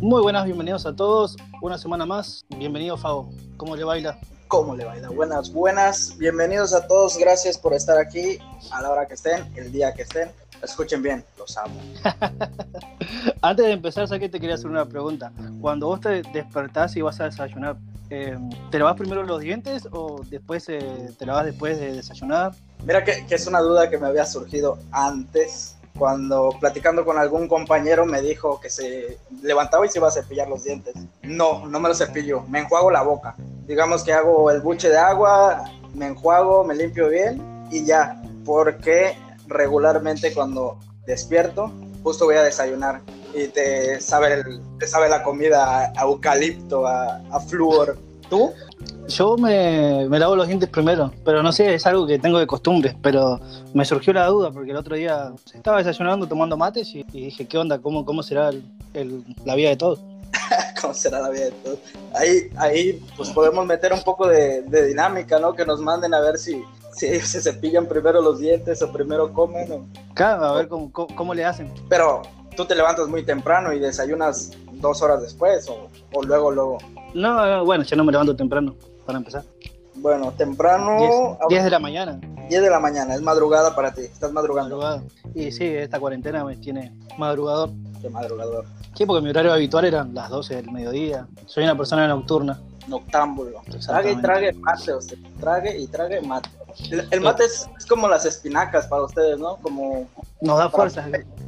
Muy buenas, bienvenidos a todos. Una semana más. Bienvenido, Fabo. ¿Cómo le baila? ¿Cómo le baila? Buenas, buenas. Bienvenidos a todos. Gracias por estar aquí a la hora que estén, el día que estén. Escuchen bien, los amo. Antes de empezar, sé que te quería hacer una pregunta. Cuando vos te despertás y vas a desayunar, eh, ¿te lavas primero los dientes o después eh, te lavas después de desayunar? Mira que, que es una duda que me había surgido antes cuando platicando con algún compañero me dijo que se levantaba y se iba a cepillar los dientes. No, no me lo cepillo, me enjuago la boca. Digamos que hago el buche de agua, me enjuago, me limpio bien y ya, porque regularmente cuando despierto, justo voy a desayunar y te sabe, te sabe la comida a eucalipto, a, a flúor. ¿Tú? Yo me, me, lavo los dientes primero, pero no sé, es algo que tengo de costumbre, pero me surgió la duda porque el otro día estaba desayunando tomando mates y, y dije, ¿qué onda? ¿Cómo, cómo será el, el, la vida de todos? ¿Cómo será la vida de todos? Ahí, ahí pues podemos meter un poco de, de dinámica, ¿no? Que nos manden a ver si, si se cepillan primero los dientes o primero comen. O... Claro, a ver cómo, cómo, cómo le hacen. Pero tú te levantas muy temprano y desayunas dos horas después o, o luego, luego. No, no, bueno, yo no me levanto temprano, para empezar. Bueno, temprano. 10, de la mañana. 10 de la mañana, es madrugada para ti, estás madrugando. Madrugada. Y sí, esta cuarentena me tiene madrugador. Qué madrugador. Sí, porque mi horario habitual eran las 12 del mediodía. Soy una persona nocturna. Noctámbulo. Trague y trague mate, usted. Trague y trague mate. El, el mate es, es, como las espinacas para ustedes, ¿no? Como. Nos da fuerza,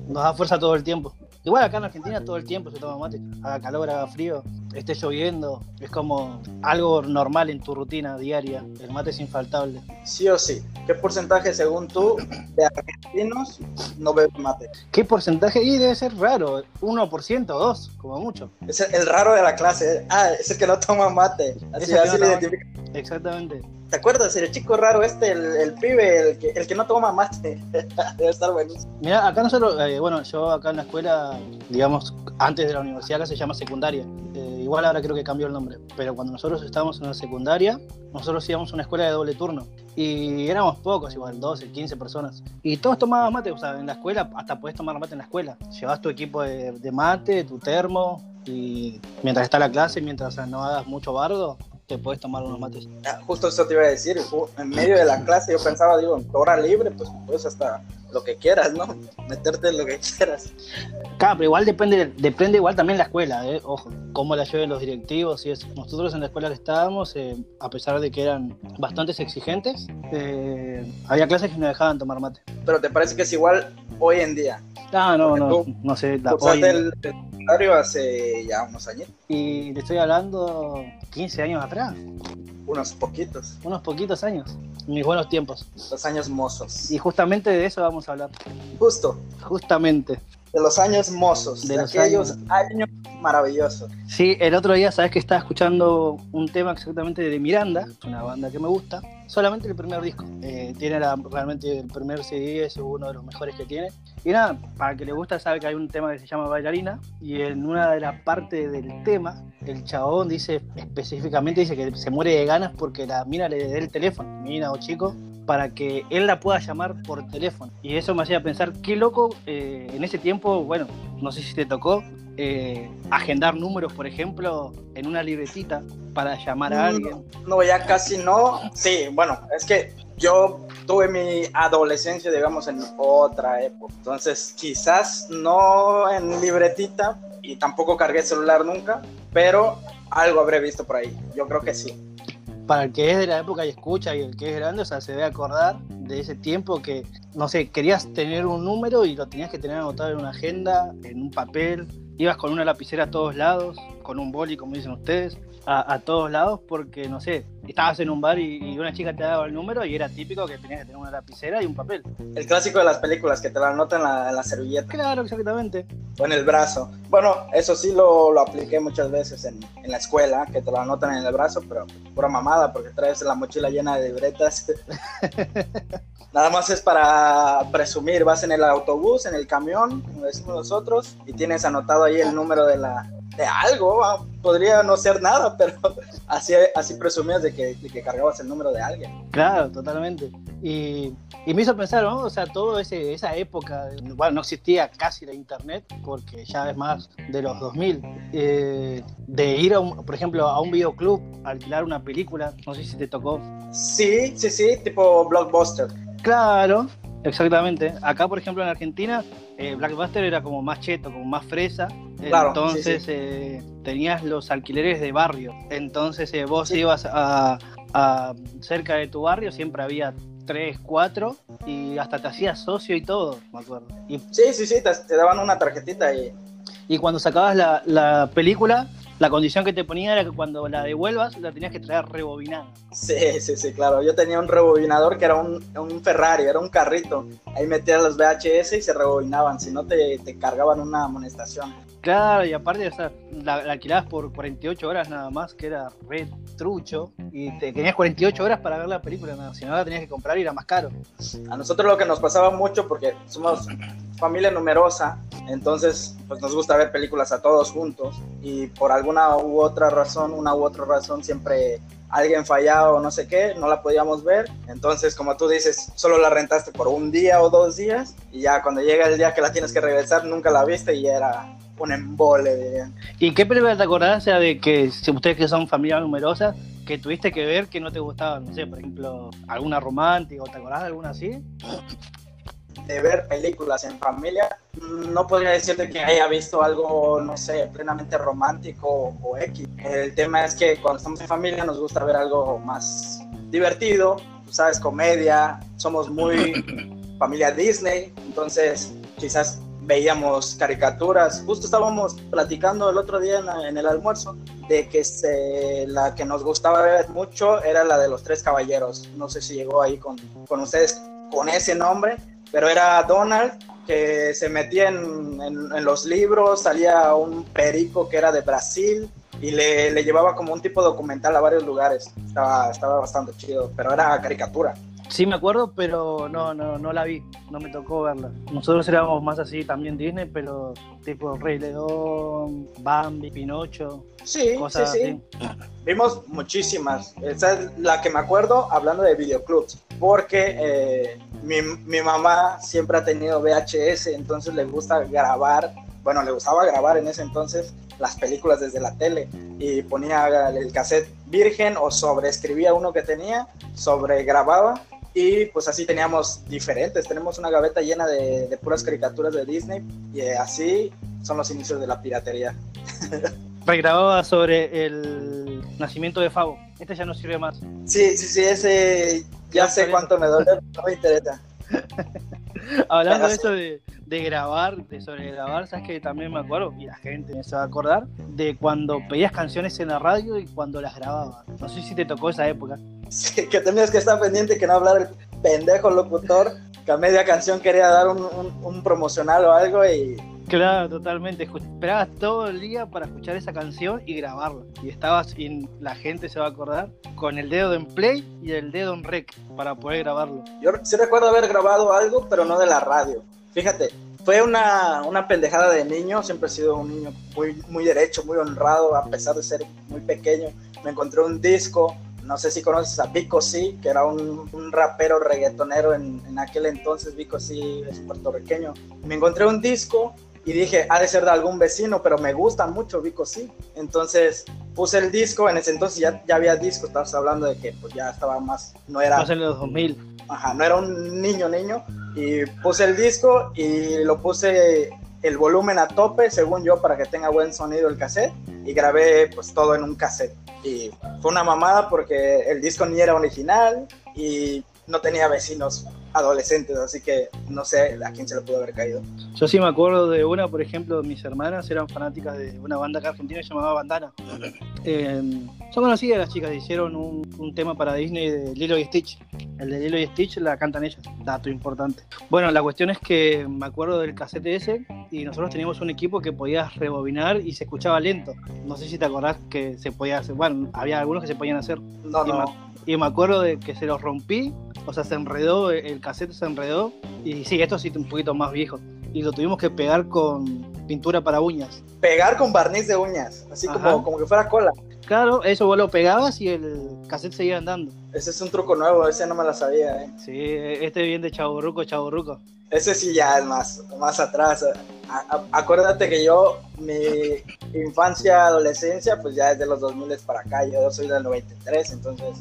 nos da fuerza todo el tiempo. Igual acá en Argentina todo el tiempo se toma mate, haga calor, haga frío, esté lloviendo, es como algo normal en tu rutina diaria, el mate es infaltable. Sí o sí, ¿qué porcentaje según tú de argentinos no beben mate? ¿Qué porcentaje? Y debe ser raro, 1% o 2, como mucho. Es el, raro de la clase, ah, es el que no toma mate, así, así no le. Exactamente. ¿Te acuerdas? El chico raro este, el, el pibe, el que, el que, no toma mate. Debe estar buenísimo. Mira, acá nosotros, eh, bueno, yo acá en la escuela, digamos, antes de la universidad, acá se llama secundaria. Eh, igual ahora creo que cambió el nombre. Pero cuando nosotros estábamos en la secundaria, nosotros íbamos a una escuela de doble turno. Y éramos pocos, igual, 12, 15 personas. Y todos tomaban mate, o sea, en la escuela, hasta podés tomar mate en la escuela. Llevas tu equipo de, de mate, tu termo, y mientras está la clase, mientras no hagas mucho bardo, te puedes tomar unos mates. Ah, justo eso te iba a decir, en medio de la clase yo pensaba, digo, en hora libre, pues puedes hasta lo que quieras, ¿no? Meterte en lo que quieras. Claro, pero igual depende, depende igual también la escuela, ¿eh? ojo, cómo la lleven los directivos y eso. Nosotros en la escuela que estábamos, eh, a pesar de que eran bastantes exigentes, eh, había clases que no dejaban tomar mate. Pero ¿te parece que es igual hoy en día? Ah, no, no, tú, no sé. La, hoy... del hace ya unos años. Y te estoy hablando 15 años atrás. Unos poquitos. Unos poquitos años. Mis buenos tiempos. Los años mozos. Y justamente de eso vamos a hablar. Justo. Justamente. De los años mozos. De, de los aquellos años... años maravillosos. Sí, el otro día, sabes que estaba escuchando un tema exactamente de Miranda, una banda que me gusta. Solamente el primer disco. Eh, tiene la, realmente el primer CD, es uno de los mejores que tiene. Y nada, para que le gusta, sabe que hay un tema que se llama Bailarina. Y en una de las partes del tema, el chabón dice específicamente dice que se muere de ganas porque la mina le dé el teléfono, mina o chico, para que él la pueda llamar por teléfono. Y eso me hacía pensar, qué loco, eh, en ese tiempo, bueno, no sé si te tocó, eh, agendar números, por ejemplo, en una libretita para llamar a alguien. No, no, ya casi no. Sí, bueno, es que yo tuve mi adolescencia, digamos, en otra época. Entonces, quizás no en libretita y tampoco cargué celular nunca, pero algo habré visto por ahí. Yo creo que sí para el que es de la época y escucha y el que es grande, o sea, se debe acordar de ese tiempo que, no sé, querías tener un número y lo tenías que tener anotado en una agenda, en un papel, ibas con una lapicera a todos lados, con un boli, como dicen ustedes, a, a todos lados, porque, no sé, estabas en un bar y, y, una chica te daba el número y era típico que tenías que tener una lapicera y un papel. El clásico de las películas, que te lo anotan en la, en la servilleta. Claro, exactamente. O en el brazo. Bueno, eso sí lo, lo apliqué muchas veces en, en, la escuela, que te lo anotan en el brazo, pero pura mamada, porque traes la mochila llena de libretas. Nada más es para presumir, vas en el autobús, en el camión, como decimos nosotros, y tienes anotado ahí el número de la, de algo, podría no ser nada, pero así, así presumías de que, de que cargabas el número de alguien. Claro, totalmente. Y, y me hizo pensar, ¿no? O sea, toda esa época, bueno, no existía casi la internet, porque ya es más de los 2000, eh, de ir, a un, por ejemplo, a un videoclub, alquilar una película, no sé si te tocó. Sí, sí, sí, tipo blockbuster. Claro, exactamente. Acá, por ejemplo, en Argentina, eh, Blackbuster era como más cheto, como más fresa. Claro, Entonces sí, sí. eh, tenías los alquileres de barrio. Entonces eh, vos ibas a, a cerca de tu barrio, siempre había tres, cuatro, y hasta te hacías socio y todo, me acuerdo. Y, Sí, sí, sí, te, te daban una tarjetita y y cuando sacabas la, la película, la condición que te ponía era que cuando la devuelvas, la tenías que traer rebobinada. Sí, sí, sí, claro. Yo tenía un rebobinador que era un, un Ferrari, era un carrito. Ahí metías los VHS y se rebobinaban, si no te, te cargaban una amonestación. Claro, y aparte, o sea, la, la alquilabas por 48 horas nada más, que era re trucho, y te tenías 48 horas para ver la película, nada, si no la tenías que comprar y era más caro. A nosotros lo que nos pasaba mucho, porque somos familia numerosa, entonces pues nos gusta ver películas a todos juntos y por alguna u otra razón, una u otra razón siempre alguien fallaba o no sé qué, no la podíamos ver. Entonces, como tú dices, solo la rentaste por un día o dos días y ya cuando llega el día que la tienes que regresar, nunca la viste y era un embole. ¿Y qué película te acordás sea, de que si ustedes que son familia numerosa, que tuviste que ver que no te gustaba, no sé, por ejemplo, alguna romántica o te acordás alguna así? De ver películas en familia, no podría decirte que haya visto algo, no sé, plenamente romántico o X. El tema es que cuando estamos en familia nos gusta ver algo más divertido, sabes, comedia, somos muy familia Disney, entonces quizás veíamos caricaturas. Justo estábamos platicando el otro día en, la- en el almuerzo de que se- la que nos gustaba ver mucho era la de los tres caballeros. No sé si llegó ahí con, con ustedes con ese nombre, pero era Donald que se metía en, los libros, salía un perico que era de Brasil y le, le llevaba como un tipo documental a varios lugares. Estaba, estaba bastante chido, pero era caricatura. Sí me acuerdo, pero no, no, no la vi, no me tocó verla. Nosotros éramos más así también Disney, pero tipo Rey León, Bambi, Pinocho, Sí, cosas sí, sí. así. Vimos muchísimas. Esa es la que me acuerdo hablando de videoclubs. Porque eh, mi, mi mamá siempre ha tenido VHS, entonces le gusta grabar. Bueno, le gustaba grabar en ese entonces las películas desde la tele. Y ponía el cassette virgen o sobreescribía uno que tenía, sobregrababa. Y pues así teníamos diferentes. Tenemos una gaveta llena de, de puras caricaturas de Disney. Y eh, así son los inicios de la piratería. Regrababa sobre el nacimiento de Fabo. Este ya no sirve más. Sí, sí, sí, ese ya sé cuánto me duele, no me interesa. Hablando de eso de, de grabar, de sobregrabar, sabes que también me acuerdo, y la gente se va a acordar, de cuando pedías canciones en la radio y cuando las grababas. No sé si te tocó esa época. Sí, que tenías que estar pendiente que no hablar el pendejo locutor, que a media canción quería dar un, un- un promocional o algo y Claro, totalmente. Esperabas todo el día para escuchar esa canción y grabarla. Y estabas, y la gente se va a acordar, con el dedo en play y el dedo en rec para poder grabarlo. yo sí recuerdo haber grabado algo, pero no de la radio. Fíjate, fue una, una pendejada de niño, siempre he sido un niño muy, muy derecho, muy honrado, a pesar de ser muy pequeño. Me encontré un disco, no sé si conoces a Vico Sí, que era un, un rapero reggaetonero en, en aquel entonces, Vico Sí es puertorriqueño. Me encontré un disco y dije, ha de ser de algún vecino, pero me gusta mucho Vico Sí. Entonces puse el disco, en ese entonces ya, ya había disco, estabas hablando de que pues ya estaba más, no era sé, en los 2000. ajá, no era un niño niño y puse el disco y lo puse el volumen a tope según yo para que tenga buen sonido el cassette y grabé pues todo en un cassette y fue una mamada porque el disco ni era original y no tenía vecinos adolescentes así que no sé a quién se le pudo haber caído Yo sí me acuerdo de una, por ejemplo, mis hermanas eran fanáticas de una banda acá argentina que se llamaba Bandana. Eh, son conocidas las chicas, hicieron un, un tema para Disney de Lilo y Stitch. El de Lilo y Stitch la cantan ellas, dato importante. Bueno, la cuestión es que me acuerdo del casete ese y nosotros teníamos un equipo que podías rebobinar y se escuchaba lento. No sé si te acordás que se podía hacer, bueno, había algunos que se podían hacer. no Y no me, y me acuerdo de que se los rompí, o sea, se enredó, el cassette se enredó, y sí, esto sí un poquito más viejo. Y lo tuvimos que pegar con pintura para uñas. Pegar con barniz de uñas, así como, como que fuera cola. Claro, eso vos lo pegabas y el cassette seguía andando. Ese es un truco nuevo, ese no me lo sabía, ¿eh? Sí, este bien de chaburruco, chaburruco. Ese sí ya es más, más atrás. acuérdate que yo, mi infancia, adolescencia, pues ya es de los 2000 para acá. Yo soy del 93, entonces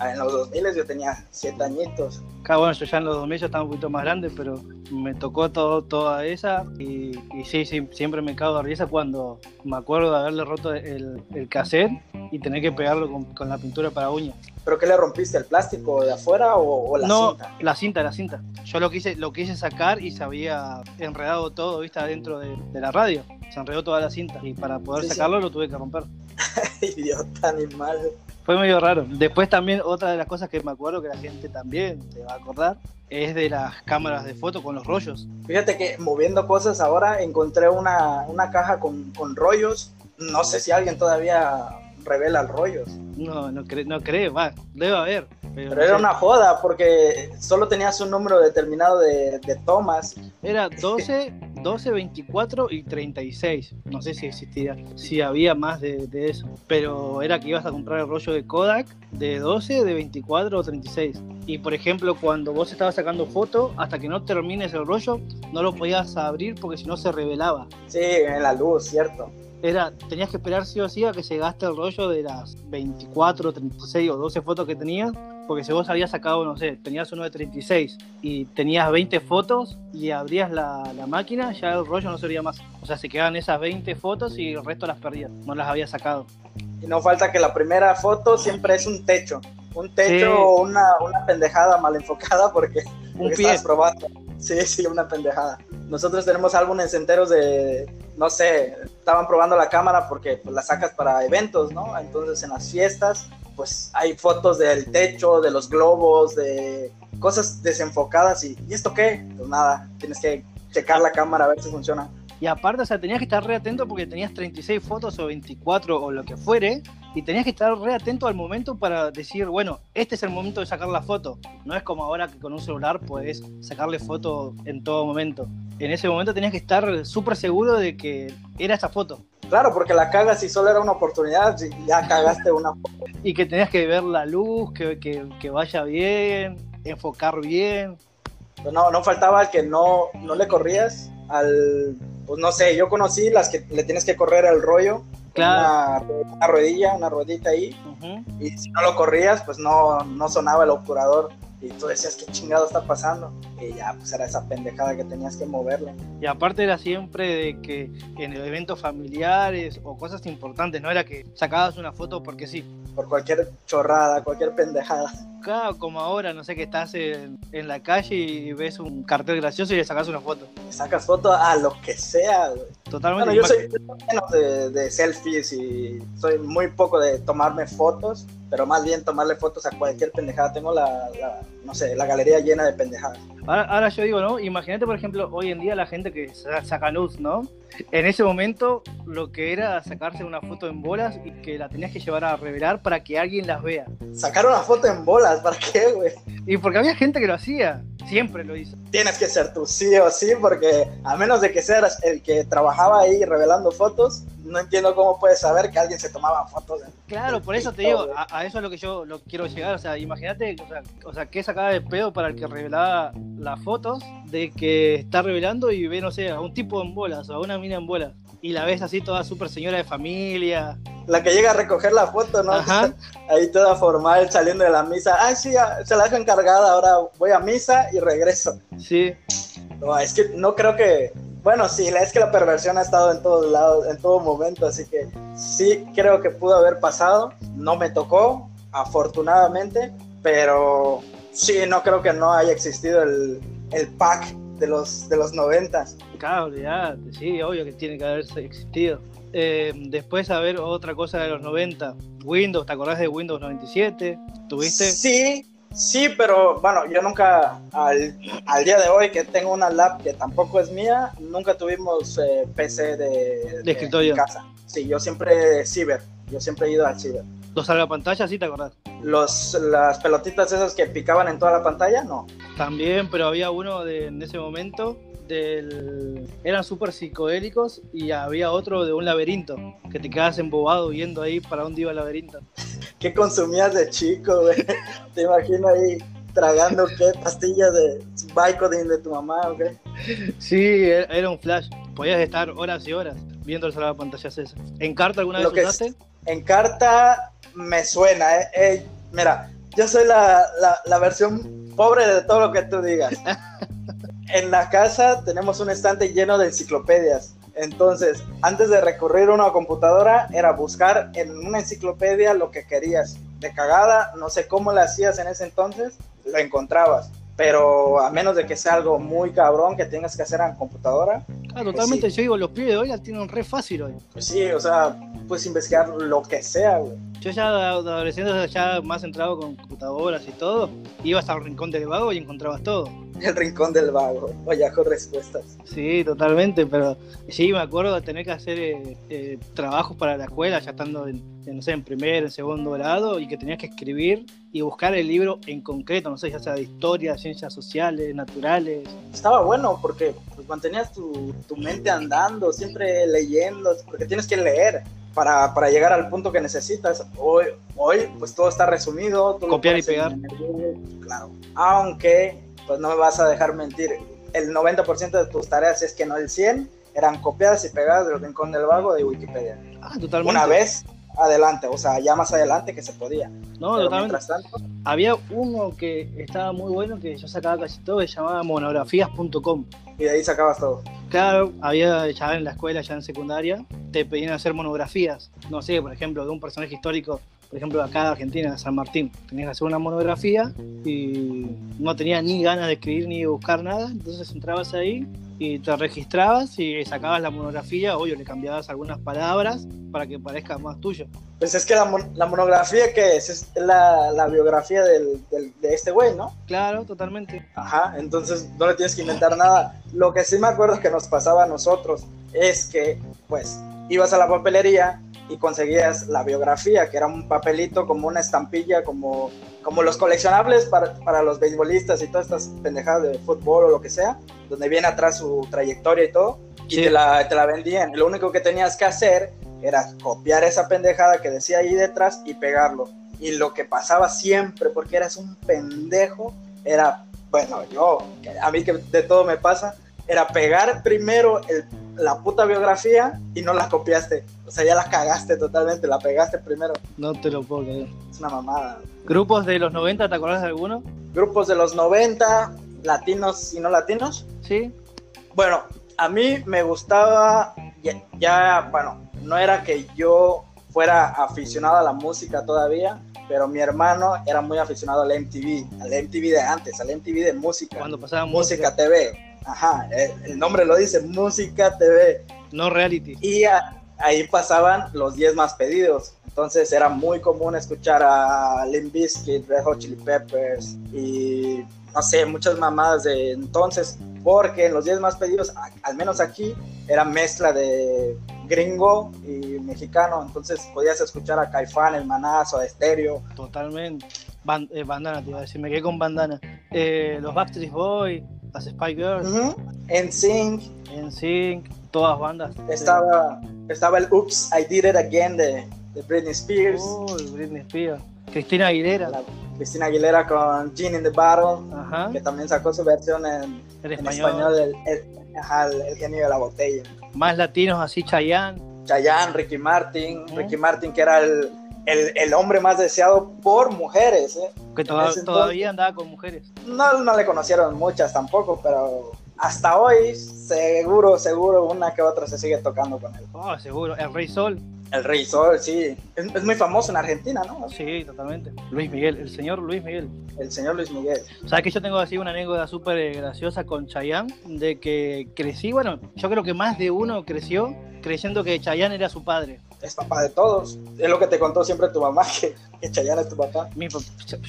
en los 2000 yo tenía 7 añitos. Claro, bueno, yo ya en los 2000 ya estaba un poquito más grande, pero me tocó todo, toda esa y, sí, sí, siempre me cago de risa cuando me acuerdo de haberle roto el, el cassette y tener que pegarlo con, la pintura para uñas. ¿Pero qué le rompiste? ¿El plástico de afuera o, la no, cinta? la cinta, la cinta. Yo lo quise, lo quise sacar y se había enredado todo, viste, adentro de, la radio. Se enredó toda la cinta y para poder sacarlo lo tuve que romper. Idiota animal. Fue medio raro. Después también otra de las cosas que me acuerdo que la gente también se va a acordar es de las cámaras de foto con los rollos. Fíjate que moviendo cosas ahora encontré una, caja con, con rollos. No sé si alguien todavía revela rollos. No, no, no creo, va, debe haber. Pero, era una joda porque solo tenías un número determinado de, de, tomas. Era 12, 12, 24 y 36. No sé si existía, si había más de, de, eso. Pero era que ibas a comprar el rollo de Kodak de 12, de 24 o 36. Y por ejemplo, cuando vos estabas sacando foto, hasta que no termines el rollo, no lo podías abrir porque si no se revelaba. Sí, en la luz, cierto era, tenías que esperar sí o sí a que se gaste el rollo de las 24, 36 o 12 fotos que tenías, porque si vos habías sacado, no sé, tenías uno de 36 y tenías 20 fotos y abrías la, máquina, ya el rollo no sería más. O sea, se quedaban esas 20 fotos y el resto las perdías, no las había sacado. Y no falta que la primera foto siempre es un techo, un techo o una, una, pendejada mal enfocada porque, un pie. probando. Sí, sí, una pendejada. Nosotros tenemos álbumes enteros de, no sé, estaban probando la cámara porque pues, la sacas para eventos, ¿no? Entonces en las fiestas, pues hay fotos del techo, de los globos, de cosas desenfocadas y ¿y esto qué? Pues nada, tienes que checar la cámara a ver si funciona. Y aparte, o sea, tenías que estar re atento porque tenías 36 fotos o 24 o lo que fuere, y tenías que estar re atento al momento para decir, bueno, este es el momento de sacar la foto. No es como ahora que con un celular puedes sacarle foto en todo momento. En ese momento tenías que estar súper seguro de que era esa foto. Claro, porque la cagas si solo era una oportunidad, ya cagaste una foto. Y que tenías que ver la luz, que, que, que vaya bien, enfocar bien. No, no faltaba el que no, no le corrías al pues no sé, yo conocí las que le tienes que correr el rollo, una, una, ruedilla, una ruedita ahí, y si no lo corrías, pues no, no sonaba el obturador. Y tú decías, ¿qué chingado está pasando? Y ya, pues era esa pendejada que tenías que moverle. Y aparte era siempre de que en eventos familiares o cosas importantes, no era que sacabas una foto porque sí. Por cualquier chorrada, cualquier pendejada. Como ahora, no sé, que estás en, la calle y ves un cartel gracioso y le sacas una foto. Sacas foto a lo que sea, güey. Totalmente. Bueno, yo soy menos de, de selfies y soy muy poco de tomarme fotos, pero más bien tomarle fotos a cualquier pendejada. Tengo la, no sé, la galería llena de pendejadas. Ahora, yo digo, ¿no? Imagínate, por ejemplo, hoy en día la gente que saca nudes, ¿no? En ese momento lo que era sacarse una foto en bolas y que la tenías que llevar a revelar para que alguien las vea. Sacar una foto en bolas, ¿para qué, güey? Y porque había gente que lo hacía, siempre lo hizo. Tienes que ser tú sí o sí, porque a menos de que seas el que trabajaba ahí revelando fotos, no entiendo cómo puedes saber que alguien se tomaba fotos. claro, por eso te digo, a, eso es lo que yo lo quiero llegar. O sea, imagínate, o sea, o sea, qué sacaba de pedo para el que revelaba las fotos de que está revelando y ve, no sé, a un tipo en bolas o a una mina en bolas. Y la ves así toda súper señora de familia. La que llega a recoger la foto, ¿no? Ahí toda formal saliendo de la misa. Ah, sí, se la dejo encargada, ahora voy a misa y regreso. Sí. No, es que no creo que bueno, sí, es que la perversión ha estado en todos lados, en todo momento, así que sí creo que pudo haber pasado. No me tocó, afortunadamente, pero sí, no creo que no haya existido el, pack de los, de los noventas. Claro, ya, sí, obvio que tiene que haber existido. Eh, después, a ver, otra cosa de los 90, Windows, ¿te acordás de Windows 97? ¿Tuviste? Sí, Sí, pero bueno, yo nunca, al, día de hoy que tengo una lab que tampoco es mía, nunca tuvimos eh, PC de, de, escritorio. casa. Sí, yo siempre ciber, yo siempre he ido al ciber. ¿Los pantalla sí te acordás? Los, las pelotitas esas que picaban en toda la pantalla, no. También, pero había uno de, en ese momento del... Eran súper psicodélicos y había otro de un laberinto, que te quedas embobado viendo ahí para dónde iba el laberinto. ¿Qué consumías de chico, güey? Te imagino ahí tragando, ¿qué? Pastillas de Vicodin de tu mamá, ¿o qué? Sí, e-, era un flash. Podías estar horas y horas viendo el pantallas ese. ¿En carta alguna vez usaste? En carta me suena, ¿eh? eh mira, yo soy la, la, la versión pobre de todo lo que tú digas. en la casa tenemos un estante lleno de enciclopedias. Entonces, antes de recurrir a una computadora, era buscar en una enciclopedia lo que querías. De cagada, no sé cómo lo hacías en ese entonces, lo encontrabas. Pero a menos de que sea algo muy cabrón que tengas que hacer en computadora. Ah, totalmente. Yo digo, los pibes de hoy la tienen re fácil hoy. Pues sí, o sea, puedes investigar lo que sea, güey. Yo ya adolescente, ya más centrado con computadoras y todo, ibas al rincón del vago y encontrabas todo. El rincón del vago, vaya con respuestas. Sí, totalmente, pero sí, me acuerdo de tener que hacer eh, eh, trabajos para la escuela, ya estando en, no sé, en primer, en segundo grado, y que tenías que escribir y buscar el libro en concreto, no sé, ya sea de historia, ciencias sociales, naturales. Estaba bueno porque pues, mantenías tu, tu mente andando, siempre leyendo, porque tienes que leer para, para, llegar al punto que necesitas. Hoy, hoy pues todo está resumido. Copiar y pegar. Claro. Aunque, pues no me vas a dejar mentir, el 90% de tus tareas, es que no el 100, eran copiadas y pegadas del rincón del vago de Wikipedia. Ah, totalmente. Una vez adelante, o sea, ya más adelante que se podía. No, totalmente. había uno que estaba muy bueno que yo sacaba casi todo, que se llamaba monografías.com. Y de ahí sacabas todo. Claro, había ya en la escuela, ya en secundaria, te pedían hacer monografías. No sé, por ejemplo, de un personaje histórico, por ejemplo, acá de Argentina, San Martín. Tenías que hacer una monografía y no tenías ni ganas de escribir ni de buscar nada, entonces entrabas ahí y te registrabas y sacabas la monografía, obvio, le cambiabas algunas palabras para que parezca más tuyo. Pues es que la, la monografía que es, es la, la biografía del, de este güey, ¿no? Claro, totalmente. Ajá, entonces no le tienes que inventar nada. Lo que sí me acuerdo que nos pasaba a nosotros es que, pues, ibas a la papelería y conseguías la biografía, que era un papelito como una estampilla, como, como los coleccionables para, para los beisbolistas y todas estas pendejadas de fútbol o lo que sea, donde viene atrás su trayectoria y todo, y te, la, te la vendían. Lo único que tenías que hacer era copiar esa pendejada que decía ahí detrás y pegarlo. Y lo que pasaba siempre, porque eras un pendejo, era, bueno, yo, a mí que de todo me pasa, era pegar primero el la puta biografía y no la copiaste. O sea, ya la cagaste totalmente, la pegaste primero. No te lo puedo creer. Es una mamada. ¿Grupos de los 90, te acuerdas de alguno? Grupos de los 90, latinos y no latinos. Sí. Bueno, a mí me gustaba, ya, bueno, no era que yo fuera aficionado a la música todavía, pero mi hermano era muy aficionado al MTV, al MTV de antes, al MTV de música. Cuando pasaba música, música TV. Ajá, el nombre lo dice, Música TV. No reality. Y ahí pasaban los 10 más pedidos. Entonces era muy común escuchar a Limp Bizkit, Red Hot Chili Peppers y no sé, muchas mamadas de entonces, porque en los 10 más pedidos, al menos aquí, era mezcla de gringo y mexicano, entonces podías escuchar a Caifán, el Manazo, a Estéreo. Totalmente. Eh, bandana, te iba a decir, me quedé con bandana. Eh, los Backstreet Boys, las Spy Girls. En Sync. En Sync, todas bandas. Estaba, estaba el Oops, I Did It Again de, de Britney Spears. Oh, Britney Spears. Cristina Aguilera. Cristina Aguilera con Gin in the Battle, que también sacó su versión en, en español, el, el, genio de la botella. Más latinos así, Chayanne. Chayanne, Ricky Martin, Ricky Martin que era el, el, hombre más deseado por mujeres. ¿eh? Que todavía andaba con mujeres. No, no le conocieron muchas tampoco, pero hasta hoy seguro, seguro una que otra se sigue tocando con él. Oh, seguro. El Rey Sol. El Rey Sol, sí. Es, muy famoso en Argentina, ¿no? Sí, totalmente. Luis Miguel, el señor Luis Miguel. El señor Luis Miguel. Sabes que yo tengo así una anécdota súper graciosa con Chayanne, de que crecí, bueno, yo creo que más de uno creció creyendo que Chayanne era su padre es papá de todos. Es lo que te contó siempre tu mamá, que, Chayanne es tu papá.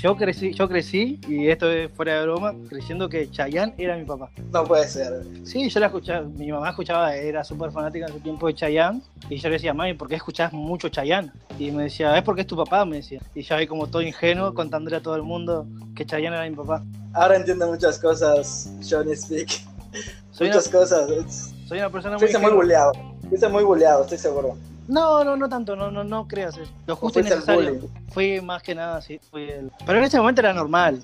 yo, crecí, yo crecí, y esto es fuera de broma, creciendo que Chayanne era mi papá. No puede ser. Sí, yo la escuchaba, mi mamá escuchaba, era súper fanática en su tiempo de Chayanne, y yo le decía, mami, ¿por qué escuchás mucho Chayanne? Y me decía, es porque es tu papá, me decía. Y yo ahí como todo ingenuo contándole a todo el mundo que Chayanne era mi papá. Ahora entiendo muchas cosas, Johnny Speak. Soy muchas una, cosas. Soy una persona muy... Fuiste muy bulleado. Fuiste muy bulleado, estoy seguro. No, no, no tanto, no, no, no creas eso. Lo justo y necesario. Fui más que nada, sí. Fui el... Pero en ese momento era normal.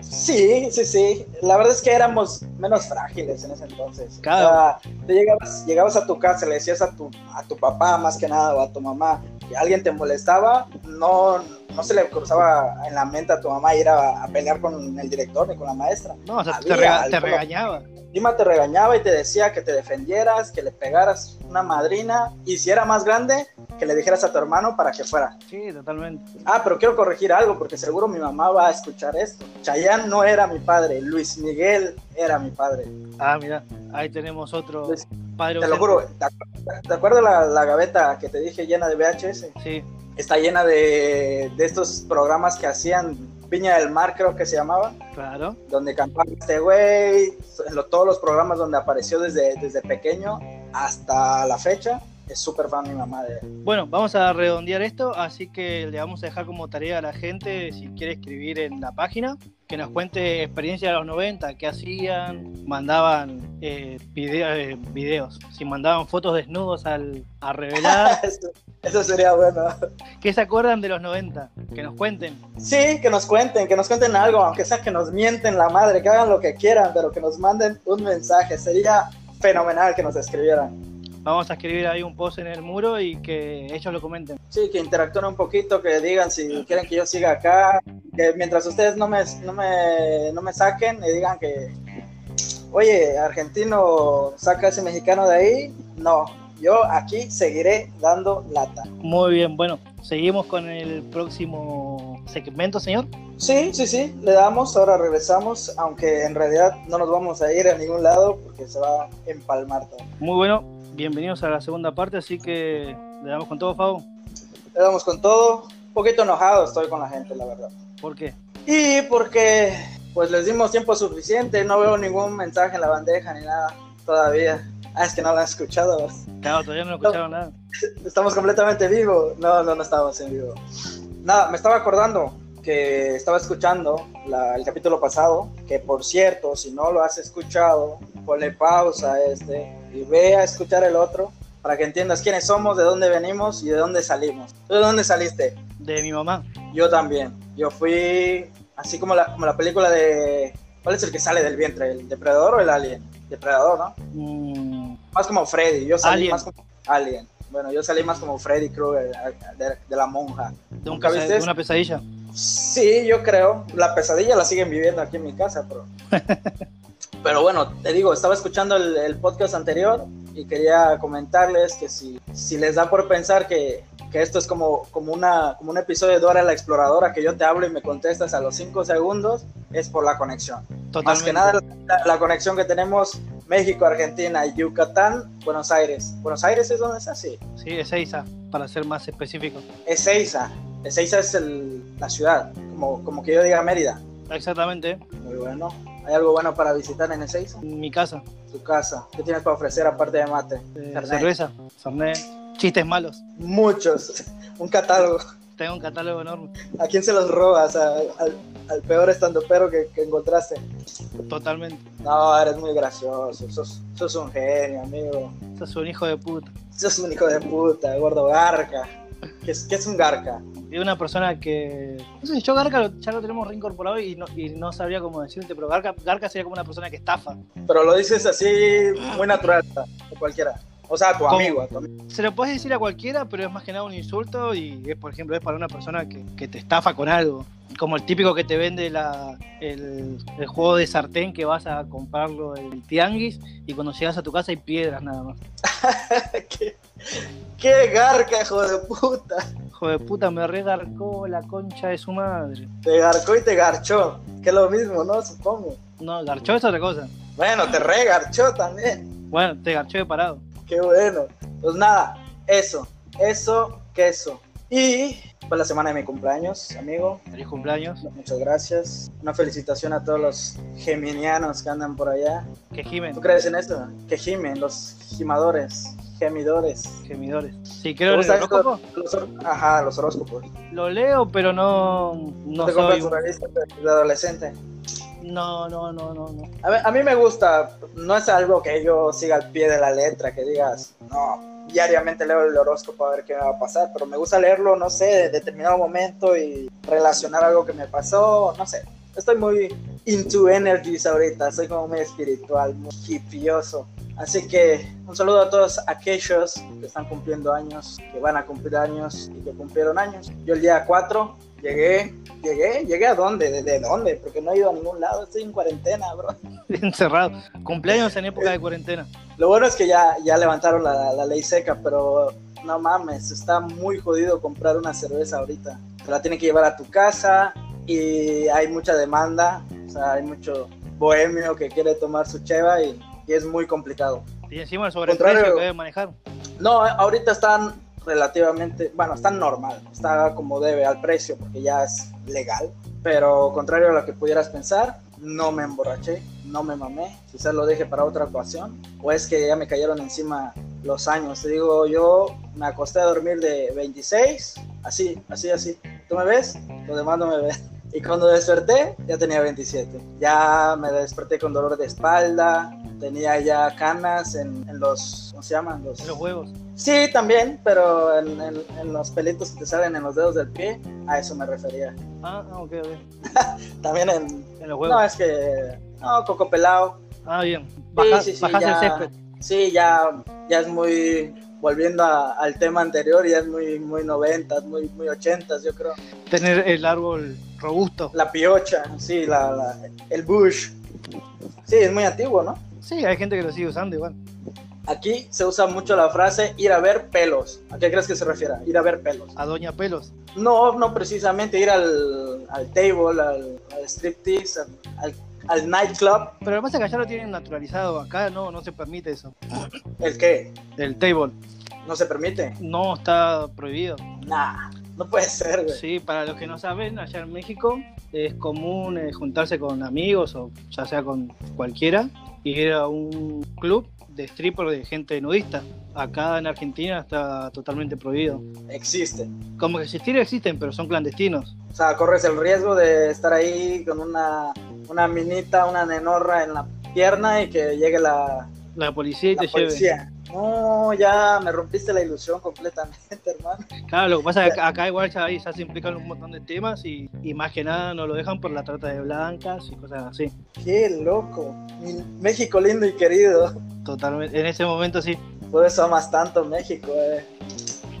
Sí, sí, sí. La verdad es que éramos menos frágiles en ese entonces. Claro. O sea, tú llegabas, llegabas a tu casa, le decías a tu, a tu papá más que nada o a tu mamá que alguien te molestaba, no, no se le cruzaba en la mente a tu mamá ir a, a pelear con el director ni con la maestra. No, o sea, te, rega- regañaba. Dima te regañaba y te decía que te defendieras, que le pegaras una madrina y si era más grande, que le dijeras a tu hermano para que fuera. Sí, totalmente. Ah, pero quiero corregir algo porque seguro mi mamá va a escuchar esto. Chayanne no era mi padre, Luis Miguel era mi padre. Ah, mira, ahí tenemos otro padre Te lo ausente. juro, ¿te acuerdas, te acuerdas la, la gaveta que te dije llena de VHS? Sí, Está llena de, de estos programas que hacían Viña del Mar, creo que se llamaba, claro. donde cantaba este güey, todos los programas donde apareció desde, desde pequeño hasta la fecha. Es súper fan mi mamá de Bueno, vamos a redondear esto, así que le vamos a dejar como tarea a la gente, si quiere escribir en la página, que nos cuente experiencia de los 90, qué hacían, mandaban eh, video- eh, videos, si mandaban fotos desnudos al, a revelar, eso, eso sería bueno. ¿qué se acuerdan de los 90? Que nos cuenten. Sí, que nos cuenten, que nos cuenten algo, aunque sea que nos mienten la madre, que hagan lo que quieran, pero que nos manden un mensaje. Sería fenomenal que nos escribieran. Vamos a escribir ahí un post en el muro y que ellos lo comenten. Sí, que interactúen un poquito, que digan si quieren que yo siga acá, que mientras ustedes no me, no me, no me saquen y digan que, oye, argentino, saca a ese mexicano de ahí, no, yo aquí seguiré dando lata. Muy bien, bueno, seguimos con el próximo segmento, señor. Sí, sí, sí, le damos, ahora regresamos, aunque en realidad no nos vamos a ir a ningún lado porque se va a empalmar todo. Muy bueno, bienvenidos a la segunda parte, así que le damos con todo, Fabo. Le damos con todo, un poquito enojado estoy con la gente, la verdad. ¿Por qué? Y porque pues les dimos tiempo suficiente, no veo ningún mensaje en la bandeja ni nada todavía. Ah, es que no lo han escuchado. Claro, todavía no escucharon nada. Estamos completamente vivos. No, no, no estamos en vivo. Nada, me estaba acordando que estaba escuchando la- el capítulo pasado, que por cierto, si no lo has escuchado, ponle pausa a este y ve a escuchar el otro para que entiendas quiénes somos, de dónde venimos y de dónde salimos. ¿Tú de dónde saliste? De mi mamá. Yo también. Yo fui así como la, como la película de... ¿Cuál es el que sale del vientre? ¿El depredador o el alien? Depredador, ¿no? Mm, Más como Freddy. Yo salí Alien. más como Alien. Bueno, yo salí más como Freddy Krueger de, de la monja. de, un ¿Nunca pesa- viste de una pesadilla. Sí, yo creo. La pesadilla la siguen viviendo aquí en mi casa, pero... Pero bueno, te digo, estaba escuchando el, el podcast anterior y quería comentarles que si, si les da por pensar que, que esto es como, como, una, como un episodio de Dora la Exploradora, que yo te hablo y me contestas a los 5 segundos, es por la conexión. Totalmente. Más que nada la, la conexión que tenemos México, Argentina, Yucatán, Buenos Aires. ¿Buenos Aires es donde está? Sí. Sí, es Eiza, para ser más específico. Ezeiza. Ezeiza es el- la ciudad, como, como que yo diga Mérida. Exactamente, Muy bueno. ¿Hay algo bueno para visitar en Ezeiza? mi casa. Tu casa. ¿Qué tienes para ofrecer aparte de mate? Eh, cerveza, Fernet, chistes malos. Muchos. Un catálogo. Tengo un catálogo enorme. ¿A quién se los robas? ¿A- al, al peor estandopero que, que encontraste. Totalmente. No, eres muy gracioso. Sos, sos un genio, amigo. Sos un hijo de puta. Sos un hijo de puta, gordo garca. ¿Qué es, qué es un garca? Y una persona que. No sé, yo Garca ya lo tenemos reincorporado y no, y no sabría cómo decirte, pero Garca, Garca sería como una persona que estafa. Pero lo dices así muy natural a cualquiera. O sea, a tu amigo, a tu amigo. Se lo puedes decir a cualquiera, pero es más que nada un insulto y, es, por ejemplo, es para una persona que, que te estafa con algo. Como el típico que te vende la, el, el juego de sartén que vas a comprarlo el tianguis y cuando llegas a tu casa hay piedras nada más. ¿Qué, qué garca, hijo de puta. Hijo de puta, me regarcó la concha de su madre. Te garcó y te garchó. Que es lo mismo, ¿no? Supongo. No, garchó es otra cosa. Bueno, te regarchó también. Bueno, te garchó de parado. Qué bueno. Pues nada, eso, eso, queso. Y fue la semana de mi cumpleaños, amigo. Feliz cumpleaños. Muchas gracias. Una felicitación a todos los geminianos que andan por allá. Que gimen, ¿Tú crees en eso? Que gimen, los gimadores, gemidores. gemidores. Sí, ¿Te creo esto? horóscopo. Los Ajá, los horóscopos. Lo leo, pero no, no ¿Te soy. compras tu revista de adolescente? No, no, no, no, no. A, ver, a mí me gusta, no es algo que yo siga al pie de la letra, que digas, no, diariamente leo el horóscopo a ver qué me va a pasar, pero me gusta leerlo, no sé, de determinado momento y relacionar algo que me pasó, no sé. Estoy muy into energies ahorita, soy como muy espiritual, muy hippioso. Así que un saludo a todos aquellos que están cumpliendo años, que van a cumplir años y que cumplieron años. Yo el día 4 llegué, llegué, llegué a dónde, ¿desde dónde? Porque no he ido a ningún lado, estoy en cuarentena, bro. Encerrado. Cumpleaños en época de cuarentena. Lo bueno es que ya, ya levantaron la, la ley seca, pero no mames, está muy jodido comprar una cerveza ahorita. Te la tienen que llevar a tu casa y hay mucha demanda, o sea, hay mucho bohemio que quiere tomar su cheva y, y es muy complicado. Y encima el sobreprecio que debe manejar. No, ahorita están relativamente, bueno, están normal, está como debe al precio porque ya es legal, pero contrario a lo que pudieras pensar, no me emborraché, no me mamé, quizás lo deje para otra ocasión, o es que ya me cayeron encima los años. Te digo, yo me acosté a dormir de 26, así, así, así. ¿Tú me ves? Los demás no me ven. Y cuando desperté, ya tenía 27. Ya me desperté con dolor de espalda, tenía ya canas en, en los, ¿cómo se llaman? Los, En los huevos. Sí, también, pero en, en- en los pelitos que te salen en los dedos del pie, a eso me refería. Ah, ah, ok, ok. También en... En los huevos. No, es que... No, coco pelado. Ah, bien. Baja, sí, sí, bajás ya. el césped. Sí, ya, ya es muy... Volviendo a- al tema anterior, ya es muy, muy noventas, muy, muy ochentas, yo creo. Tener el árbol robusto. La piocha, sí, la, la- el bush. Sí, es muy antiguo, ¿no? Sí, hay gente que lo sigue usando igual. Aquí se usa mucho la frase ir a ver pelos. ¿A qué crees que se refiere? Ir a ver pelos. A Doña Pelos. No, no precisamente ir al, al table, al, al striptease, al, nightclub. Pero es que allá lo tienen naturalizado. Acá no, no se permite eso. ¿El qué? El table ¿No se permite? no está prohibido. Nah, no puede ser, güey. Sí, para los que no saben, allá en México es común eh, juntarse con amigos o ya sea con cualquiera y ir a un club de stripper de gente nudista. Acá en Argentina está totalmente prohibido. Existe. Como que existir existen, pero son clandestinos. O sea, corres el riesgo de estar ahí con una, una minita, una nenorra en la pierna y que llegue la, La policía y la te lleve. policía. No, ya me rompiste la ilusión completamente, hermano. Claro, lo que pasa es que acá, igual ya, se implican un montón de temas y, y más que nada no lo dejan por la trata de blancas y cosas así. Qué loco. Mi México lindo y querido. Totalmente. En ese momento sí, Por eso amas tanto México, eh.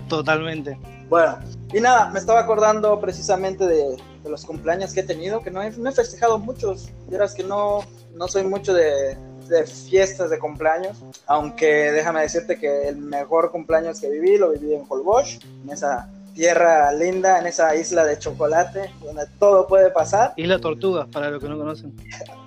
totalmente. Bueno, y nada, me estaba acordando precisamente de, de los cumpleaños que he tenido, que no he, no he festejado muchos. Vieras que no, no soy mucho de, de fiestas de cumpleaños, aunque déjame decirte que el mejor cumpleaños que viví lo viví en Holbox, en esa tierra linda, en esa isla de chocolate, donde todo puede pasar. Isla Tortugas, para los que no conocen.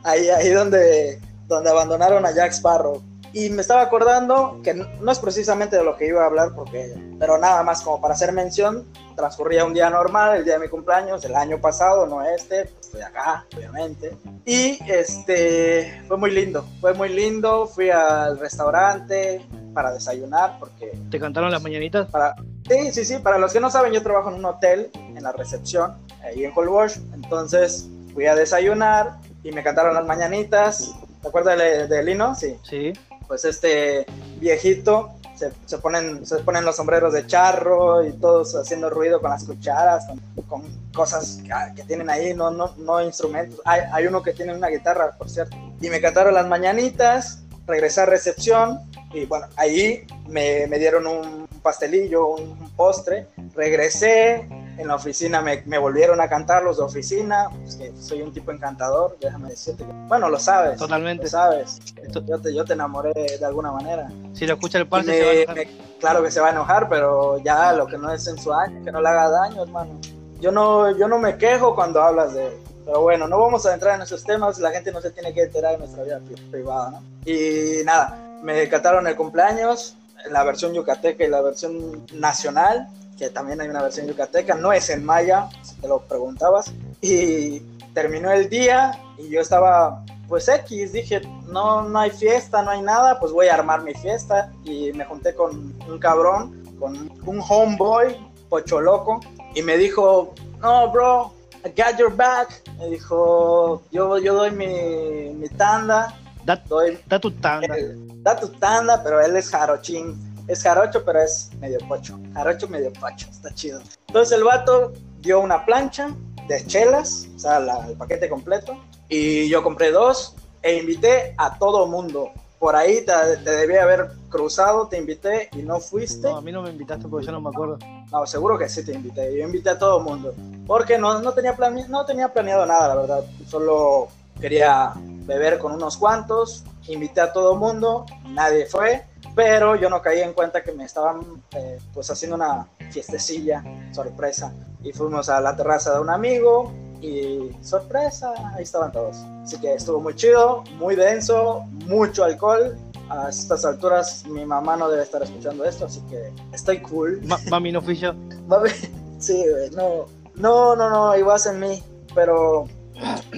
ahí, ahí donde, donde abandonaron a Jack Sparrow. Y me estaba acordando que no es precisamente de lo que iba a hablar, porque, pero nada más como para hacer mención, transcurría un día normal, el día de mi cumpleaños, el año pasado, no este, pues, estoy acá, obviamente. Y este, fue muy lindo, fue muy lindo, fui al restaurante para desayunar, porque ¿Te cantaron las mañanitas? para, sí, sí, sí, para los que no saben, yo trabajo en un hotel, en la recepción, ahí en Holbox, entonces fui a desayunar y me cantaron las mañanitas. ¿Te acuerdas de, de Lino? Sí. Sí. Pues este viejito se, se ponen, se ponen los sombreros de charro y todos haciendo ruido con las cucharas, con, con cosas que, que tienen ahí, no, no, no instrumentos. Hay, hay uno que tiene una guitarra, por cierto. Y me cantaron las mañanitas, regresé a recepción y bueno, ahí me, me dieron un pastelillo, un, un postre. Regresé, en la oficina me, me volvieron a cantar los de oficina, pues que soy un tipo encantador, déjame decirte. que- Bueno, lo sabes. Totalmente. Lo sabes. Yo te, yo te enamoré de alguna manera. Si lo escucha el parce, me- se va a enojar. me- claro que se va a enojar, pero ya lo que no es en su año, que no le haga daño, hermano. Yo no, yo no me quejo cuando hablas de él. Pero bueno, no vamos a entrar en esos temas, la gente no se tiene que enterar de nuestra vida pri- privada, ¿no? Y nada, me cantaron el cumpleaños, la versión yucateca y la versión nacional, que también hay una versión yucateca, no es en maya, si te lo preguntabas. Y terminó el día y yo estaba, pues X, dije, no, no hay fiesta, no hay nada, pues voy a armar mi fiesta. Y me junté con un cabrón, con un homeboy, pocho loco, y me dijo, no, bro, I got your back. Me dijo, yo, yo doy mi, mi tanda. Da, Doy, da tu tanda. eh, da tu tanda, pero él es jarochín. Es jarocho, pero es medio pocho. Jarocho medio pocho, está chido. Entonces el vato dio una plancha de chelas, o sea, la- el paquete completo. Y yo compré dos e invité a todo mundo. Por ahí te, te debía haber cruzado, te invité y no fuiste. No, a mí no me invitaste porque yo no me acuerdo. No, seguro que sí te invité. Yo invité a todo mundo. Porque no, no, tenía plane- no tenía planeado nada, la verdad. Solo quería beber con unos cuantos. Invité a todo mundo. Nadie fue. Pero yo no caí en cuenta que me estaban eh, pues haciendo una fiestecilla, sorpresa. Y fuimos a la terraza de un amigo. Y sorpresa, ahí estaban todos. Así que estuvo muy chido, muy denso, mucho alcohol. A estas alturas mi mamá no debe estar escuchando esto, así que estoy cool. Ma- mami, no fui yo. Mami, sí, no, no, no, no, ibas en mí, pero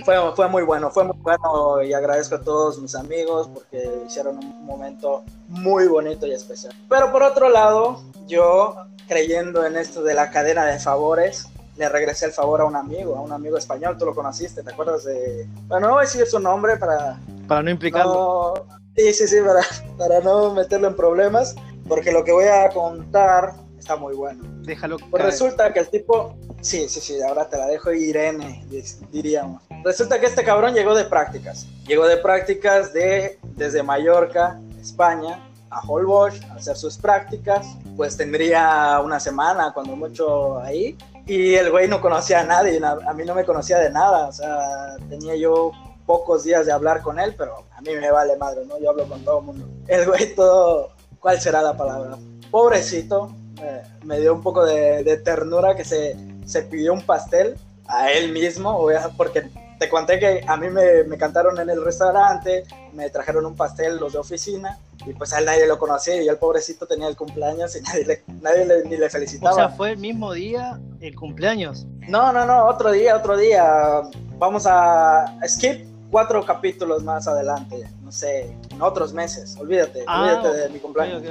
fue, fue muy bueno, fue muy bueno y agradezco a todos mis amigos porque hicieron un momento muy bonito y especial. Pero por otro lado, yo creyendo en esto de la cadena de favores, le regresé el favor a un amigo, a un amigo español, tú lo conociste, ¿te acuerdas de...? Bueno, no voy a decir su nombre para, Para no implicarlo. no, sí, sí, sí, para, para no meterlo en problemas, porque lo que voy a contar está muy bueno. Déjalo Pues resulta que el tipo, sí, sí, sí, ahora te la dejo Irene, diríamos. Resulta que este cabrón llegó de prácticas. Llegó de prácticas de, desde Mallorca, España, a Holbox a hacer sus prácticas. Pues tendría una semana, cuando mucho ahí. Y el güey no conocía a nadie, na- a mí no me conocía de nada. O sea, tenía yo pocos días de hablar con él, pero a mí me vale madre, ¿no? Yo hablo con todo el mundo. El güey todo, ¿cuál será la palabra? Pobrecito, eh, me dio un poco de, de ternura que se, se pidió un pastel a él mismo, porque te conté que a mí me, me cantaron en el restaurante, me trajeron un pastel los de oficina, y pues a él nadie lo conocía, y el pobrecito tenía el cumpleaños y nadie, le, nadie le- ni le O felicitaba. sea, fue el mismo día el cumpleaños. No, no, no, otro día, otro día. Vamos a skip cuatro capítulos más adelante, no sé, en otros meses. Olvídate, Ah, olvídate de mi cumpleaños.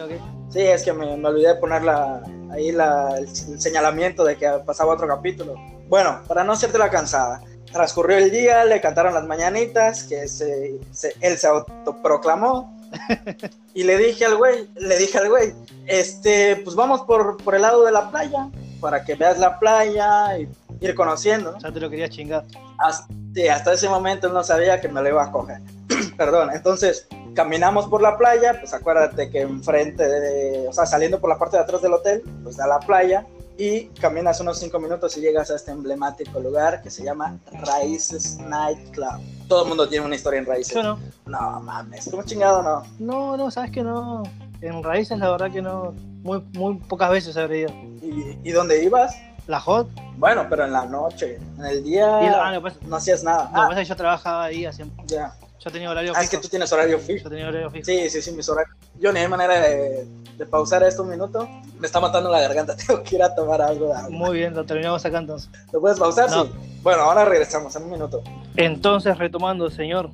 Sí, es que me, me olvidé de poner la- ahí la- el, el señalamiento de que pasaba otro capítulo. Bueno, para no hacerte la cansada, transcurrió el día, le cantaron las mañanitas, que se, se- él se autoproclamó. y le dije al güey, le dije al güey, este, pues vamos por, por el lado de la playa, para que veas la playa y ir conociendo. ¿no? Ya te lo quería chingar. Hasta, sí, hasta ese momento él no sabía que me lo iba a coger. Perdón, entonces caminamos por la playa, pues acuérdate que enfrente de, o sea, saliendo por la parte de atrás del hotel, pues da la playa y caminas unos 5 minutos y llegas a este emblemático lugar que se llama Raíces Night Club. Todo el mundo tiene una historia en Raíces. Yo no. No mames, como chingado no. No, no, sabes que no. En raíces, la verdad que no. Muy, muy pocas veces habré ido. ¿Y, y dónde ibas? La hot. Bueno, pero en la noche, en el día la- ah, que pasa- no hacías nada. que Ah, pasa es que yo trabajaba ahí hace. ya. Yo tenía horario Ah, es que fijo. tú tienes horario fijo. Yo tenía horario fijo. Sí, sí, sí, mis horarios. Yo ni hay manera de, de pausar esto un minuto. Me está matando la garganta, tengo que ir a tomar algo de agua. Muy bien, lo terminamos acá entonces. ¿Lo puedes pausar? No. Sí. Bueno, ahora regresamos en un minuto. Entonces, retomando, señor,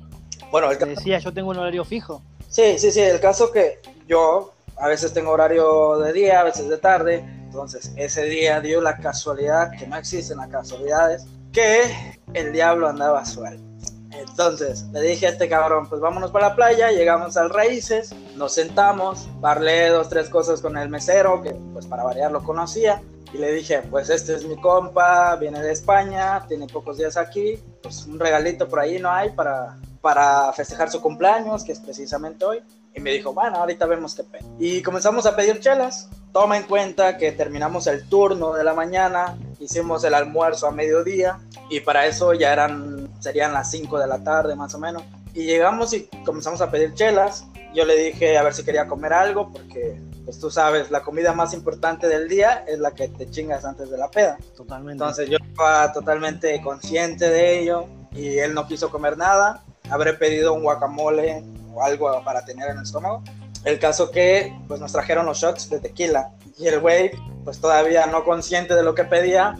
Bueno, el te ca- decía, yo tengo un horario fijo. sí, sí, sí, el caso que yo a veces tengo horario de día, a veces de tarde. Entonces, ese día dio la casualidad, que no existen las casualidades, que el diablo andaba suelto. Entonces le dije a este cabrón, pues vámonos para la playa, llegamos al Raíces, nos sentamos, parlé dos, tres cosas con el mesero, que pues para variar lo conocía, y le dije, pues este es mi compa, viene de España, tiene pocos días aquí, pues un regalito por ahí no hay para, para festejar su cumpleaños, que es precisamente hoy. Y me dijo, bueno, ahorita vemos qué pedo. Y comenzamos a pedir chelas. Toma en cuenta que terminamos el turno de la mañana, hicimos el almuerzo a mediodía y para eso ya eran, serían las 5 de la tarde más o menos. Y llegamos y comenzamos a pedir chelas. Yo le dije a ver si quería comer algo porque, pues tú sabes, la comida más importante del día es la que te chingas antes de la peda. Totalmente. Entonces yo estaba totalmente consciente de ello y él no quiso comer nada. Habré pedido un guacamole o algo para tener en el estómago. El caso que pues nos trajeron los shots de tequila y el güey pues todavía no consciente de lo que pedía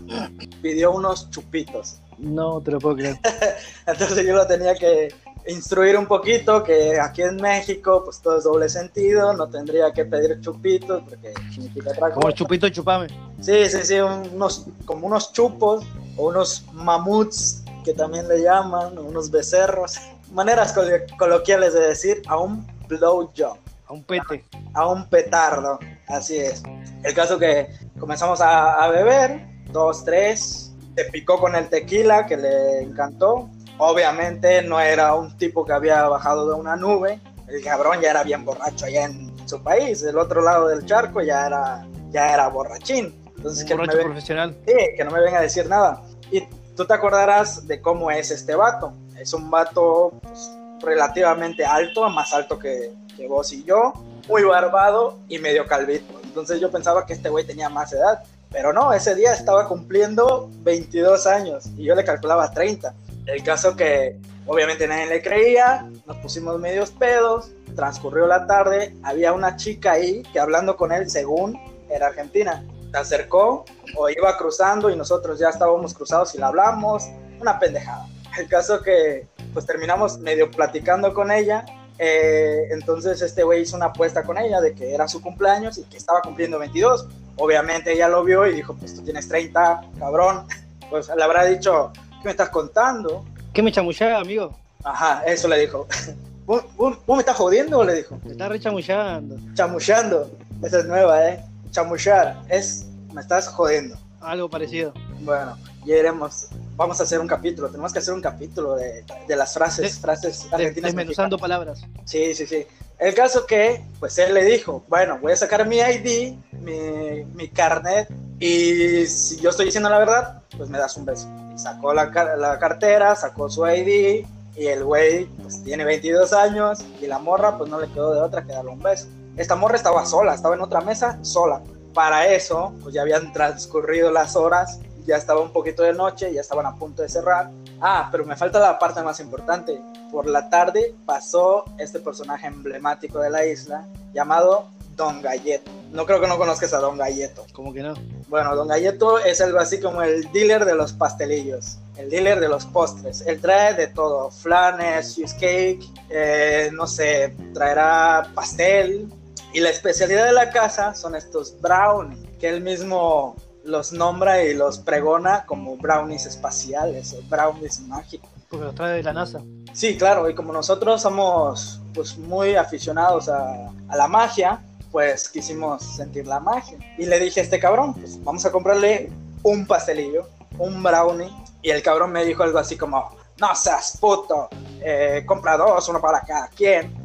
pidió unos chupitos. No te lo puedo creer. Entonces yo lo tenía que instruir un poquito que aquí en México pues todo es doble sentido, no tendría que pedir chupitos porque significa otra Como chupito chupame. Sí, sí, sí, unos, como unos chupos o unos mamuts, que también le llaman, unos becerros, maneras coloquiales de decir a un blowjob. A un pete. A un petardo, así es. El caso que comenzamos a, a beber, dos, tres, se picó con el tequila que le encantó. Obviamente no era un tipo que había bajado de una nube, el cabrón ya era bien borracho allá en su país, del otro lado del charco ya era, ya era borrachín. Entonces, un que borracho profesional. Sí, que no me venga a decir nada. Y tú te acordarás de cómo es este vato. Es un vato pues, relativamente alto, más alto que, que vos y yo, muy barbado y medio calvito. Entonces yo pensaba que este güey tenía más edad. Pero no, ese día estaba cumpliendo 22 años y yo le calculaba 30. El caso que obviamente nadie le creía, nos pusimos medios pedos, transcurrió la tarde, había una chica ahí que hablando con él, según era argentina, se acercó o iba cruzando y nosotros ya estábamos cruzados y le hablamos, una pendejada. El caso que pues terminamos medio platicando con ella eh, entonces este güey hizo una apuesta con ella de que era su cumpleaños y que estaba cumpliendo 22. Obviamente ella lo vio y dijo, pues tú tienes 30, cabrón. Pues le habrá dicho, ¿qué me estás contando? ¿Qué me chamullaba, amigo? Ajá, eso le dijo. ¿Vos, me estás jodiendo? Le dijo. Me estás rechamullando. Chamullando. Esa es nueva, ¿eh? Chamullar. Es, me estás jodiendo. Algo parecido. Bueno, ya iremos vamos a hacer un capítulo, tenemos que hacer un capítulo de, de las frases, frases argentinas. Desmenuzando palabras. Sí, sí, sí. El caso que, pues él le dijo, bueno, voy a sacar mi ID, mi, mi carnet, y si yo estoy diciendo la verdad, pues me das un beso. Sacó la, la cartera, sacó su ID, y el güey, pues tiene 22 años, y la morra, pues no le quedó de otra que darle un beso. Esta morra estaba sola, estaba en otra mesa, sola. Para eso, pues ya habían transcurrido las horas ya estaba un poquito de noche, ya estaban a punto de cerrar. Ah, pero me falta la parte más importante. Por la tarde pasó este personaje emblemático de la isla llamado Don Galleto. No creo que no conozcas a Don Galleto. ¿Cómo que no? Bueno, Don Galleto es algo así como el dealer de los pastelillos, el dealer de los postres. Él trae de todo, flanes, cheesecake, eh, no sé, traerá pastel. Y la especialidad de la casa son estos brownies, que él mismo los nombra y los pregona como brownies espaciales o brownies mágicos. Porque los trae de la NASA. Sí, claro, y como nosotros somos pues muy aficionados a, la magia, pues quisimos sentir la magia. Y le dije a este cabrón, pues vamos a comprarle un pastelillo, un brownie. Y el cabrón me dijo algo así como, no seas puto, eh, compra dos, uno para cada quien.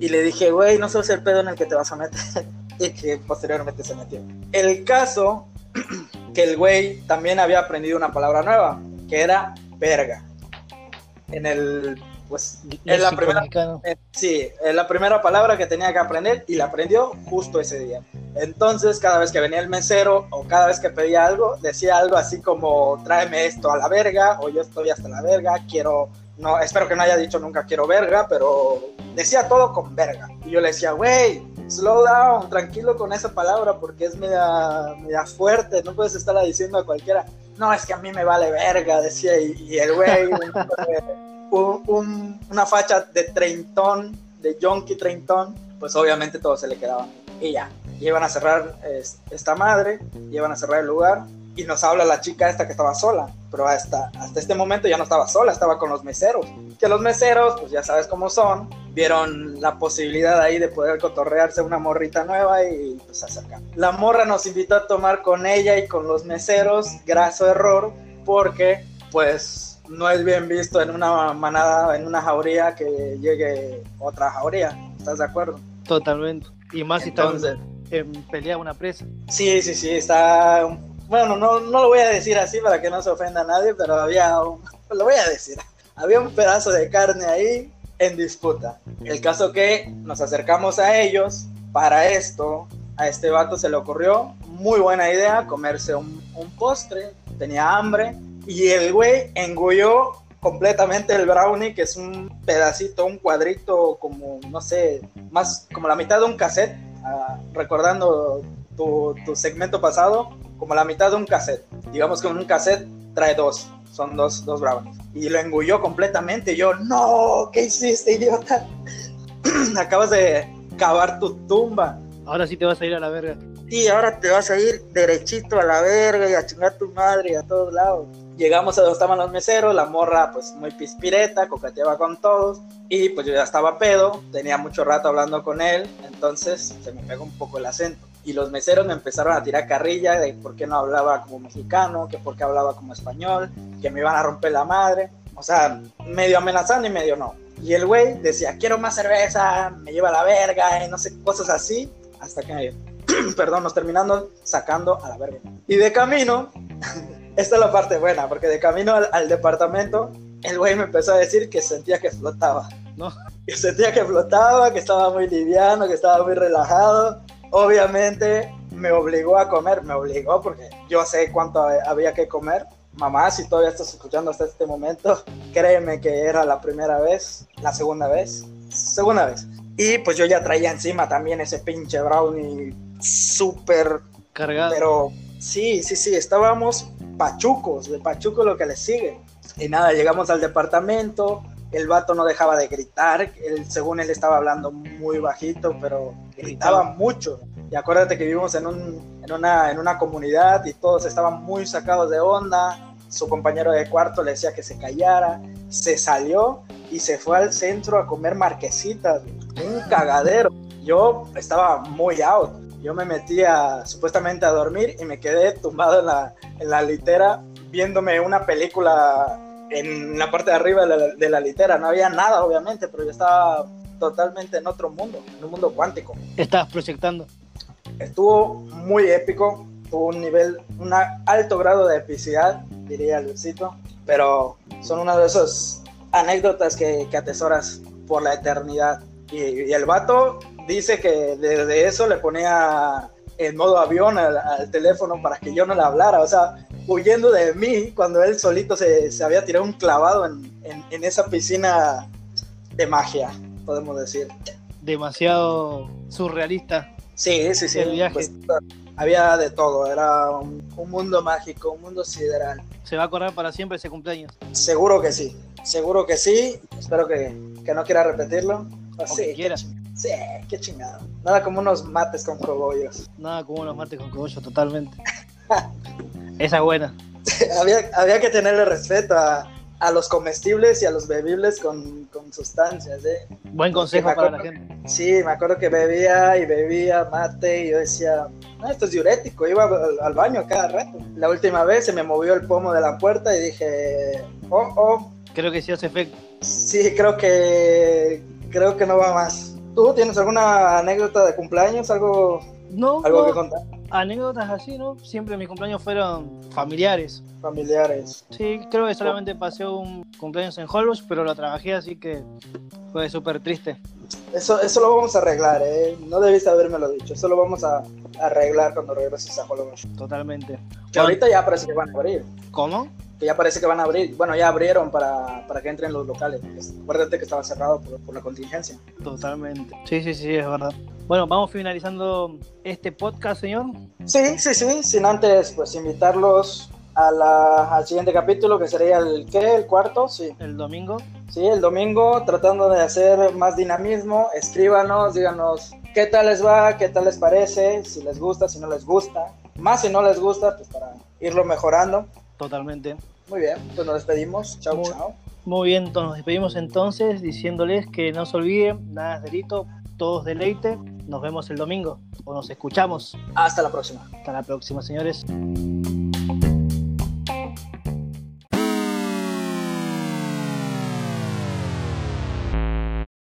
Y le dije, güey, no sabes el pedo en el que te vas a meter. y que posteriormente se metió. El caso que el güey también había aprendido una palabra nueva, que era verga. En el, pues, en la primera, sí, en la primera palabra que tenía que aprender y la aprendió justo ese día. Entonces, cada vez que venía el mesero o cada vez que pedía algo, decía algo así como, tráeme esto a la verga o yo estoy hasta la verga, quiero no, espero que no haya dicho nunca quiero verga, pero decía todo con verga. Y yo le decía, güey, slow down, tranquilo con esa palabra porque es media, media fuerte, no puedes estarla diciendo a cualquiera. No, es que a mí me vale verga, decía, y, el güey, una facha de treintón, de junkie treintón, pues obviamente todo se le quedaba. Y ya, iban a cerrar esta madre, iban a cerrar el lugar, y nos habla la chica esta que estaba sola, pero hasta, hasta este momento ya no estaba sola, estaba con los meseros. Que los meseros, pues ya sabes cómo son, vieron la posibilidad ahí de poder cotorrearse una morrita nueva y pues acercar. La morra nos invitó a tomar con ella y con los meseros, graso error, porque pues no es bien visto en una manada, en una jauría que llegue otra jauría. ¿Estás de acuerdo? Totalmente. Y más si Entonces, en pelea una presa. Sí, sí, sí, está bueno, no, no lo voy a decir así para que no se ofenda a nadie, pero había un, lo voy a decir, había un pedazo de carne ahí en disputa. El caso que nos acercamos a ellos, para esto, a este vato se le ocurrió, muy buena idea, comerse un, postre, tenía hambre, y el güey engulló completamente el brownie, que es un pedacito, un cuadrito, como, no sé, más como la mitad de un cassette, ah, recordando tu, tu segmento pasado, como la mitad de un cassette. Digamos que un cassette trae dos, son dos, dos brownies. Y lo engulló completamente. yo, no, ¿qué hiciste, idiota? Acabas de cavar tu tumba. Ahora sí te vas a ir a la verga. Y ahora te vas a ir derechito a la verga y a chingar tu madre y a todos lados. llegamos a donde estaban los meseros, la morra pues muy pispireta, coqueteaba con todos y pues yo ya estaba pedo, tenía mucho rato hablando con él, entonces se me pegó un poco el acento. Y los meseros me empezaron a tirar carrilla de por qué no hablaba como mexicano, que por qué hablaba como español, que me iban a romper la madre. O sea, medio amenazando y medio no. Y el güey decía, quiero más cerveza, me lleva a la verga, y no sé, cosas así, hasta que, perdón, nos terminando sacando a la verga. Y de camino, esta es la parte buena, porque de camino al, departamento, el güey me empezó a decir que sentía que flotaba. ¿No? Que sentía que flotaba, que estaba muy liviano, que estaba muy relajado. Obviamente me obligó a comer, me obligó porque yo sé cuánto había que comer mamá, si todavía estás escuchando hasta este momento, créeme que era la primera vez, la segunda vez, segunda vez. Y pues yo ya traía encima también ese pinche brownie súper cargado. Pero sí, sí, sí, estábamos pachucos, de pachuco lo que le sigue. Y nada, llegamos al departamento, el vato no dejaba de gritar, él, según él estaba hablando muy bajito, pero gritaba mucho. Y acuérdate que vivimos en, un, en, una, en una comunidad y todos estaban muy sacados de onda. Su compañero de cuarto le decía que se callara. Se salió y se fue al centro a comer marquesitas. Un cagadero. Yo estaba muy out. Yo me metía supuestamente a dormir y me quedé tumbado en la, en la litera viéndome una película en la parte de arriba de la, de la litera. No había nada, obviamente, pero yo estaba totalmente en otro mundo, en un mundo cuántico. Estabas proyectando. Estuvo muy épico, tuvo un nivel, un alto grado de epicidad, diría Luisito, pero son una de esas anécdotas que, que atesoras por la eternidad. Y, el vato dice que desde eso le ponía en modo avión al, teléfono para que yo no le hablara, o sea, huyendo de mí cuando él solito se, se había tirado un clavado en, en, en, esa piscina de magia, podemos decir. Demasiado surrealista. Sí, sí, sí. El viaje. Pues, había de todo, era un, mundo mágico, un mundo sideral. ¿Se va a acordar para siempre ese cumpleaños? Seguro que sí, seguro que sí. Espero que, que no quiera repetirlo. sí, quieras. Sí, qué chingado. Nada como unos mates con cogollos. Nada como unos mates con cogollos, totalmente. Esa es buena. había, había que tenerle respeto a, a los comestibles y a los bebibles con, con sustancias. ¿eh? Buen consejo para la gente. Sí, me acuerdo que bebía y bebía mate y yo decía, ah, esto es diurético, iba al, baño cada rato. La última vez se me movió el pomo de la puerta y dije, oh, oh. Creo que sí hace efecto. Sí, creo que, creo que no va más. ¿Tú tienes alguna anécdota de cumpleaños? ¿Algo, no, algo que contar? Anécdotas así, ¿no? Siempre mis cumpleaños fueron familiares familiares. Sí, creo que solamente pasé un cumpleaños en Holbox, pero lo trabajé así que fue súper triste. Eso, eso lo vamos a arreglar, ¿eh? No debiste haberme lo dicho. Eso lo vamos a arreglar cuando regreses a Holbox. Totalmente. Que ahorita ya parece que van a abrir. ¿Cómo? Que ya parece que van a abrir. Bueno, ya abrieron para, para que entren los locales. Acuérdate que estaba cerrado por, por la contingencia. Totalmente. Sí, sí, sí, es verdad. Bueno, vamos finalizando este podcast, señor. Sí, sí, sí. Sin antes, pues invitarlos a la, al siguiente capítulo, que sería el, ¿qué? ¿El cuarto? Sí. El domingo. Sí, el domingo, tratando de hacer más dinamismo. Escríbanos, díganos qué tal les va, qué tal les parece, si les gusta, si no les gusta. Más si no les gusta, pues para irlo mejorando. Totalmente. Muy bien, pues nos despedimos. Chao, chao. Muy bien, nos despedimos entonces diciéndoles que no se olviden, nada es delito, todos deleite. Nos vemos el domingo o nos escuchamos. Hasta la próxima. Hasta la próxima, señores.